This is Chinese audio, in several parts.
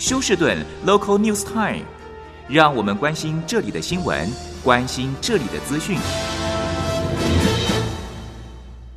休士顿 Local News Time，让我们关心这里的新闻，关心这里的资讯。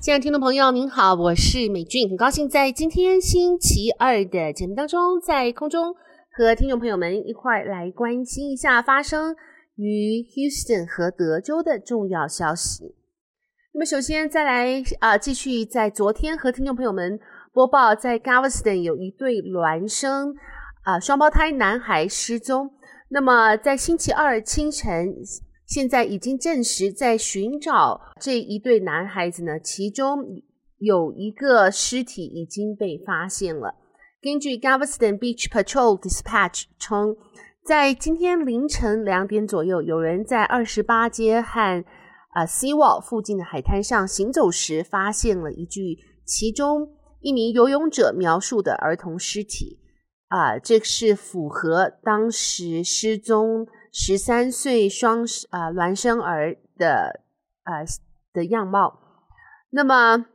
亲爱的听众朋友，您好，我是美俊，很高兴在今天星期二的节目当中，在空中和听众朋友们一块来关心一下发生于 Houston 和德州的重要消息。那么，首先再来啊、继续在昨天和听众朋友们播报，在 Galveston 有一对孪生啊、双胞胎男孩失踪。那么，在星期二清晨，现在已经证实，在寻找这一对男孩子呢，其中有一个尸体已经被发现了。根据 Galveston Beach Patrol Dispatch 称，在今天凌晨两点左右，有人在二十八街和啊，Seawall 附近的海滩上行走时，发现了一具其中一名游泳者描述的儿童尸体。啊，这是符合当时失踪十三岁双啊孪生儿的啊的样貌。那么，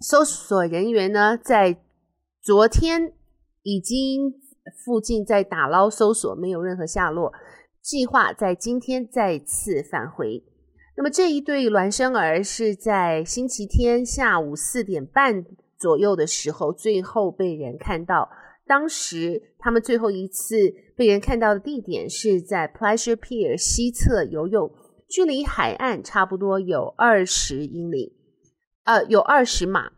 搜索人员呢，在昨天已经附近在打捞搜索，没有任何下落，计划在今天再次返回。那么这一对孪生儿是在星期天下午四点半左右的时候，最后被人看到。当时他们最后一次被人看到的地点是在 Pleasure Pier 西侧游泳，距离海岸差不多有二十英里，呃，有二十码。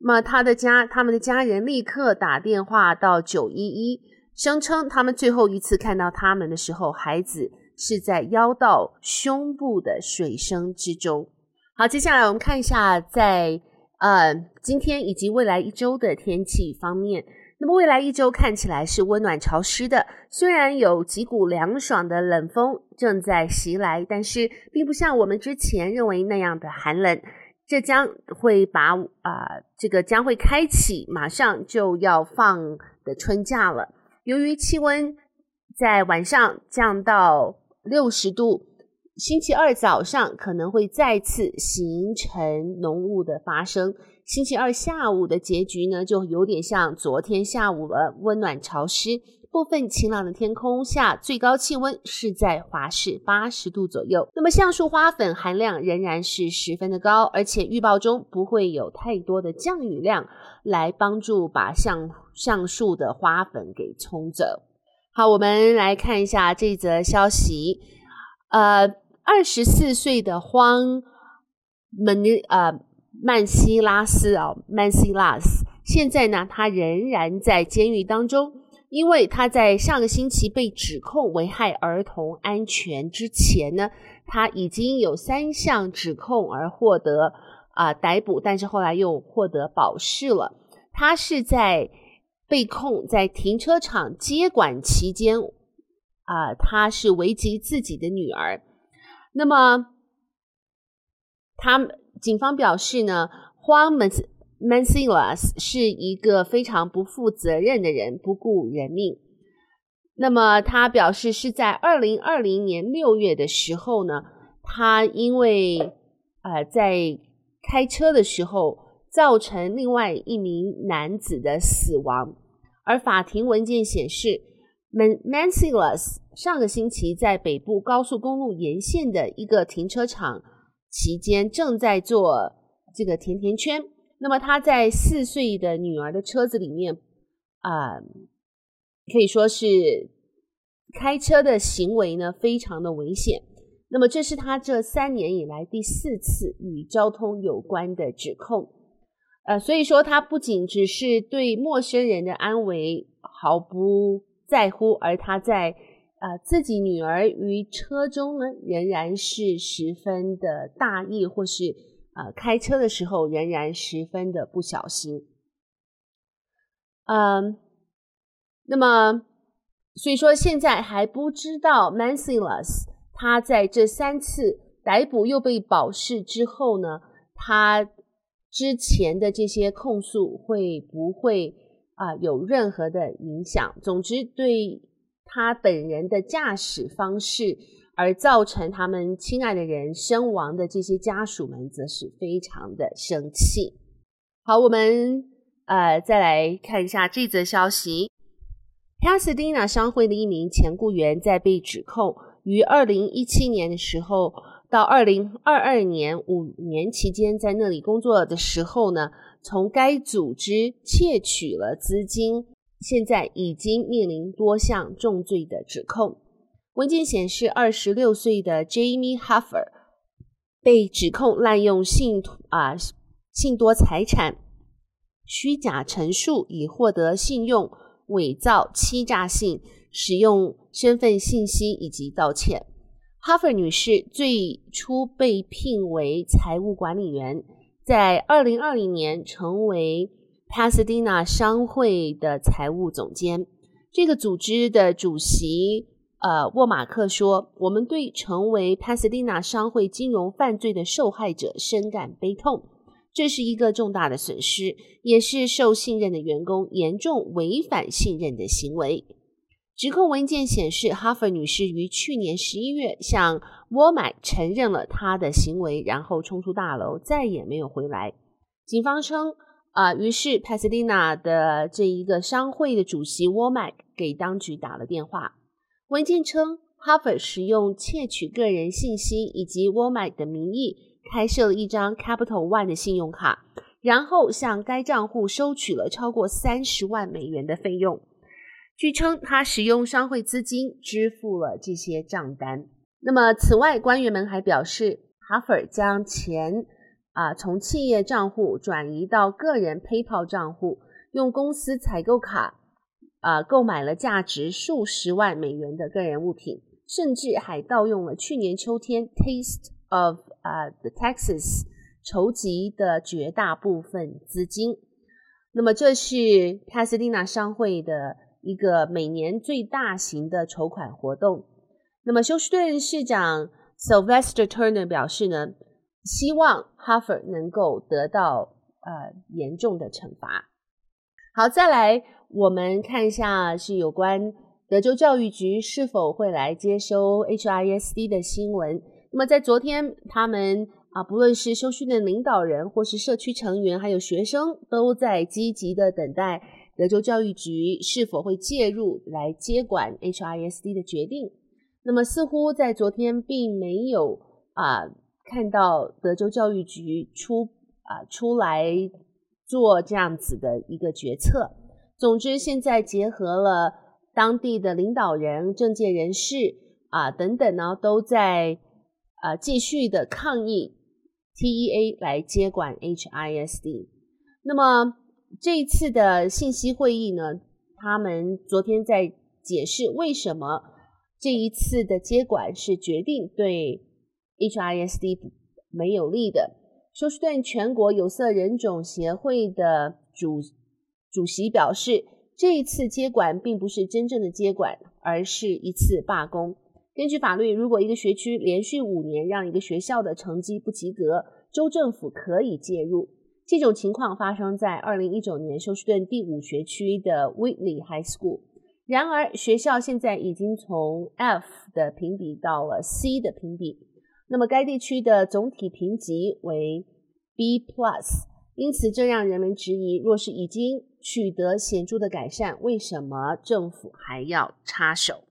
那么他的家，他们的家人立刻打电话到九一一，声称他们最后一次看到他们的时候，孩子。是在腰到胸部的水深之中。好，接下来我们看一下在呃今天以及未来一周的天气方面。那么未来一周看起来是温暖潮湿的，虽然有几股凉爽的冷风正在袭来，但是并不像我们之前认为那样的寒冷。这将会把啊、这个将会开启马上就要放的春假了。由于气温在晚上降到六十度，星期二早上可能会再次形成浓雾的发生。星期二下午的结局呢，就有点像昨天下午的温暖潮湿、部分晴朗的天空下，最高气温是在华氏八十度左右。那么橡树花粉含量仍然是十分的高，而且预报中不会有太多的降雨量来帮助把橡橡树的花粉给冲走。好，我们来看一下这则消息。呃，二十四岁的荒门呃曼西拉斯啊，曼西拉斯，现在呢，他仍然在监狱当中，因为他在上个星期被指控危害儿童安全之前呢，他已经有三项指控而获得啊、逮捕，但是后来又获得保释了。他是在。被控在停车场接管期间，啊、他是危及自己的女儿。那么，他警方表示呢，Juan Mancilas 是一个非常不负责任的人，不顾人命。那么，他表示是在二零二零年六月的时候呢，他因为呃在开车的时候。造成另外一名男子的死亡，而法庭文件显示，Mancilas 上个星期在北部高速公路沿线的一个停车场期间正在做这个甜甜圈。那么他在四岁的女儿的车子里面，啊、可以说是开车的行为呢非常的危险。那么这是他这三年以来第四次与交通有关的指控。呃，所以说他不仅只是对陌生人的安危毫不在乎，而他在呃自己女儿于车中呢，仍然是十分的大意，或是呃开车的时候仍然十分的不小心。嗯、那么所以说现在还不知道 Mancilas 他在这三次逮捕又被保释之后呢，他。之前的这些控诉会不会啊、有任何的影响？总之，对他本人的驾驶方式而造成他们亲爱的人身亡的这些家属们，则是非常的生气。好，我们呃再来看一下这则消息。Pasadena 商会的一名前雇员在被指控于二零一七年的时候到二零二二年五年期间在那里工作的时候呢，从该组织窃取了资金，现在已经面临多项重罪的指控。文件显示，二十六岁的 Jamie Hoffer 被指控滥用信啊信托财产、虚假陈述以获得信用。伪造、欺诈信、使用身份信息以及盗窃。哈弗女士最初被聘为财务管理员，在二零二零年成为 Pasadena 商会的财务总监。这个组织的主席呃沃马克说：“我们对成为 Pasadena 商会金融犯罪的受害者深感悲痛。”这是一个重大的损失，也是受信任的员工严重违反信任的行为。指控文件显示，哈弗女士于去年十一月向沃尔玛承认了她的行为，然后冲出大楼，再也没有回来。警方称，啊、于是帕萨迪纳的这一个商会的主席沃尔玛给当局打了电话。文件称，哈弗使用窃取个人信息以及沃尔玛的名义。开设了一张 Capital One 的信用卡，然后向该账户收取了超过三十万美元的费用。据称，他使用商会资金支付了这些账单。那么，此外，官员们还表示，哈弗将钱啊从企业账户转移到个人 PayPal 账户，用公司采购卡啊购买了价值数十万美元的个人物品，甚至还盗用了去年秋天 Taste of 啊、The Texas 筹集的绝大部分资金。那么，这是帕萨迪纳商会的一个每年最大型的筹款活动。那么，休斯顿市长 Sylvester Turner 表示呢，希望哈佛能够得到呃严重的惩罚。好，再来我们看一下是有关德州教育局是否会来接收 HISD 的新闻。那么在昨天，他们啊，不论是休训的领导人，或是社区成员，还有学生，都在积极的等待德州教育局是否会介入来接管 HISD 的决定。那么似乎在昨天并没有啊看到德州教育局出啊出来做这样子的一个决策。总之，现在结合了当地的领导人、政界人士啊等等呢，都在。啊、继续的抗议 TEA 来接管 HISD。那么这一次的信息会议呢，他们昨天在解释为什么这一次的接管是决定对 HISD 没有利的。休斯顿全国有色人种协会的主主席表示，这一次接管并不是真正的接管，而是一次罢工。根据法律，如果一个学区连续五年让一个学校的成绩不及格，州政府可以介入。这种情况发生在二零一九年休斯顿第五学区的 Whitley High School。然而，学校现在已经从 F 的评比到了 C 的评比，那么该地区的总体评级为 B Plus。因此，这让人们质疑：若是已经取得显著的改善，为什么政府还要插手？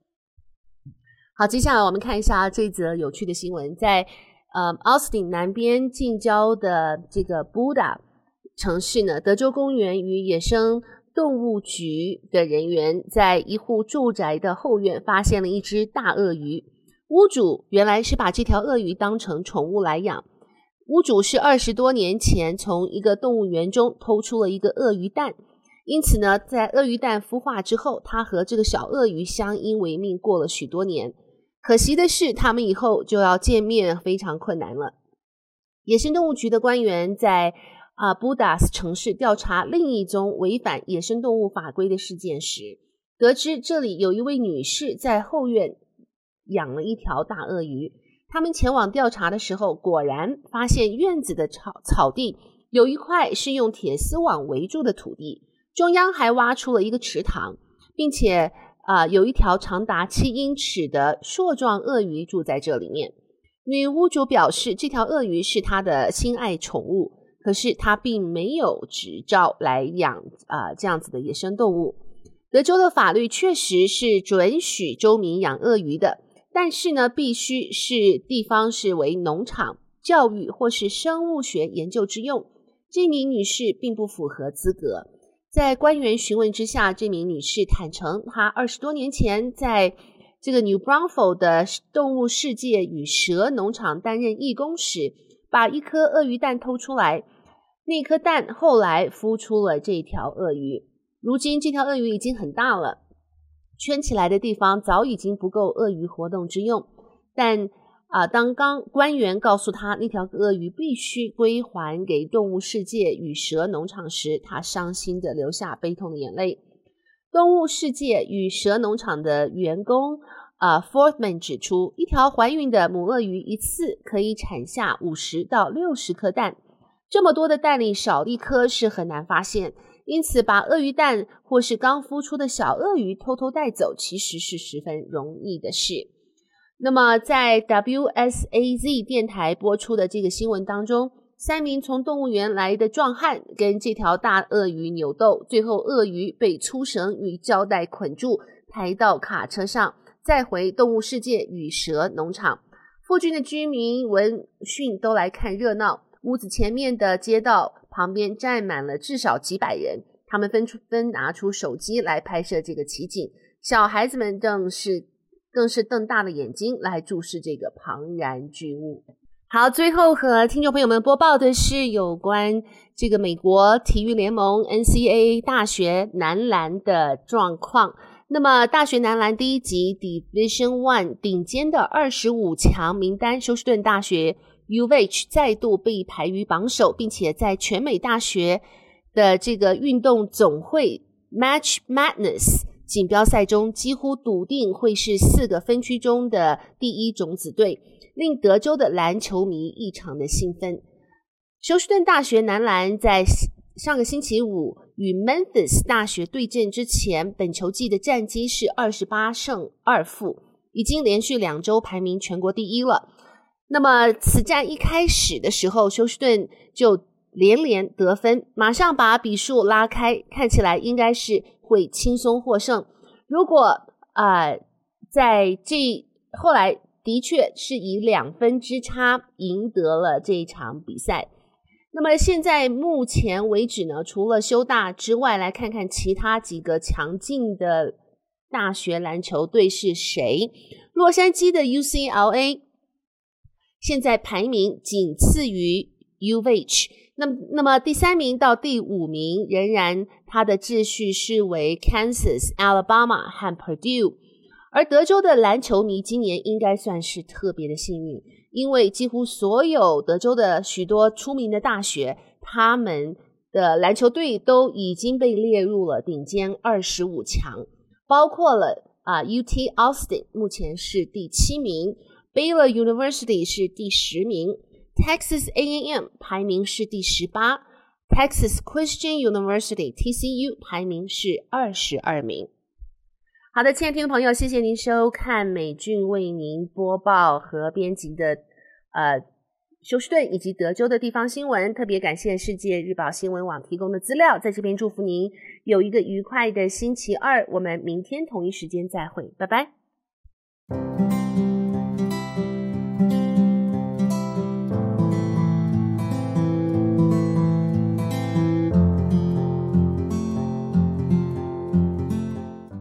好，接下来我们看一下这则有趣的新闻，在呃奥斯汀南边近郊的这个 Buda 城市呢，德州公园与野生动物局的人员在一户住宅的后院发现了一只大鳄鱼。屋主原来是把这条鳄鱼当成宠物来养。屋主是二十多年前从一个动物园中偷出了一个鳄鱼蛋，因此呢，在鳄鱼蛋孵化之后，他和这个小鳄鱼相依为命过了许多年。可惜的是，他们以后就要见面非常困难了。野生动物局的官员在啊布达斯城市调查另一宗违反野生动物法规的事件时，得知这里有一位女士在后院养了一条大鳄鱼。他们前往调查的时候，果然发现院子的草草地有一块是用铁丝网围住的土地，中央还挖出了一个池塘，并且。啊、有一条长达七英尺的硕壮鳄鱼住在这里面。女屋主表示，这条鳄鱼是她的心爱宠物，可是她并没有执照来养啊、这样子的野生动物。德州的法律确实是准许州民养鳄鱼的，但是呢，必须是地方是为农场、教育或是生物学研究之用。这名女士并不符合资格。在官员询问之下，这名女士坦诚，她二十多年前在这个 New Braunfels 的动物世界与蛇农场担任义工时，把一颗鳄鱼蛋偷出来，那颗蛋后来孵出了这条鳄鱼。如今这条鳄鱼已经很大了，圈起来的地方早已经不够鳄鱼活动之用。但啊，当刚官员告诉他那条鳄鱼必须归还给动物世界与蛇农场时，他伤心地流下悲痛的眼泪。动物世界与蛇农场的员工啊，Forthman 指出，一条怀孕的母鳄鱼一次可以产下五十到六十颗蛋，这么多的蛋里少一颗是很难发现。因此，把鳄鱼蛋或是刚孵出的小鳄鱼偷偷带走，其实是十分容易的事。那么，在 WSAZ 电台播出的这个新闻当中，三名从动物园来的壮汉跟这条大鳄鱼扭斗，最后鳄鱼被粗绳与胶带捆住，抬到卡车上，再回动物世界与蛇农场。附近的居民闻讯都来看热闹，屋子前面的街道。旁边站满了至少几百人，他们纷纷拿出手机来拍摄这个奇景，小孩子们更是更是瞪大了眼睛来注视这个庞然巨物。好，最后和听众朋友们播报的是有关这个美国体育联盟 NCAA 大学男篮的状况。那么，大学男篮第一级 Division One 顶尖的二十五强名单，休斯顿大学。UVH 再度被排于榜首，并且在全美大学的这个运动总会 Match Madness 锦标赛中，几乎笃定会是四个分区中的第一种子队，令德州的篮球迷异常的兴奋。休斯顿大学男篮在上个星期五与 Memphis 大学对阵之前，本球季的战绩是二十八胜二负，已经连续两周排名全国第一了。那么，此战一开始的时候，休斯顿就连连得分，马上把比数拉开，看起来应该是会轻松获胜。如果啊、呃，在这后来的确是以两分之差赢得了这一场比赛。那么现在目前为止呢，除了休大之外，来看看其他几个强劲的大学篮球队是谁？洛杉矶的 UCLA。现在排名仅次于 UVH，那么那么第三名到第五名仍然它的秩序是为 Kansas、Alabama 和 Purdue，而德州的篮球迷今年应该算是特别的幸运，因为几乎所有德州的许多出名的大学，他们的篮球队都已经被列入了顶尖二十五强，包括了啊 UT Austin，目前是第七名。Baylor University 是第十名，Texas A&M 排名是第十八，Texas Christian University TCU 排名是二十二名。好的，亲爱的听众朋友，谢谢您收看美俊为您播报和编辑的呃休斯顿以及德州的地方新闻。特别感谢世界日报新闻网提供的资料，在这边祝福您有一个愉快的星期二。我们明天同一时间再会，拜拜。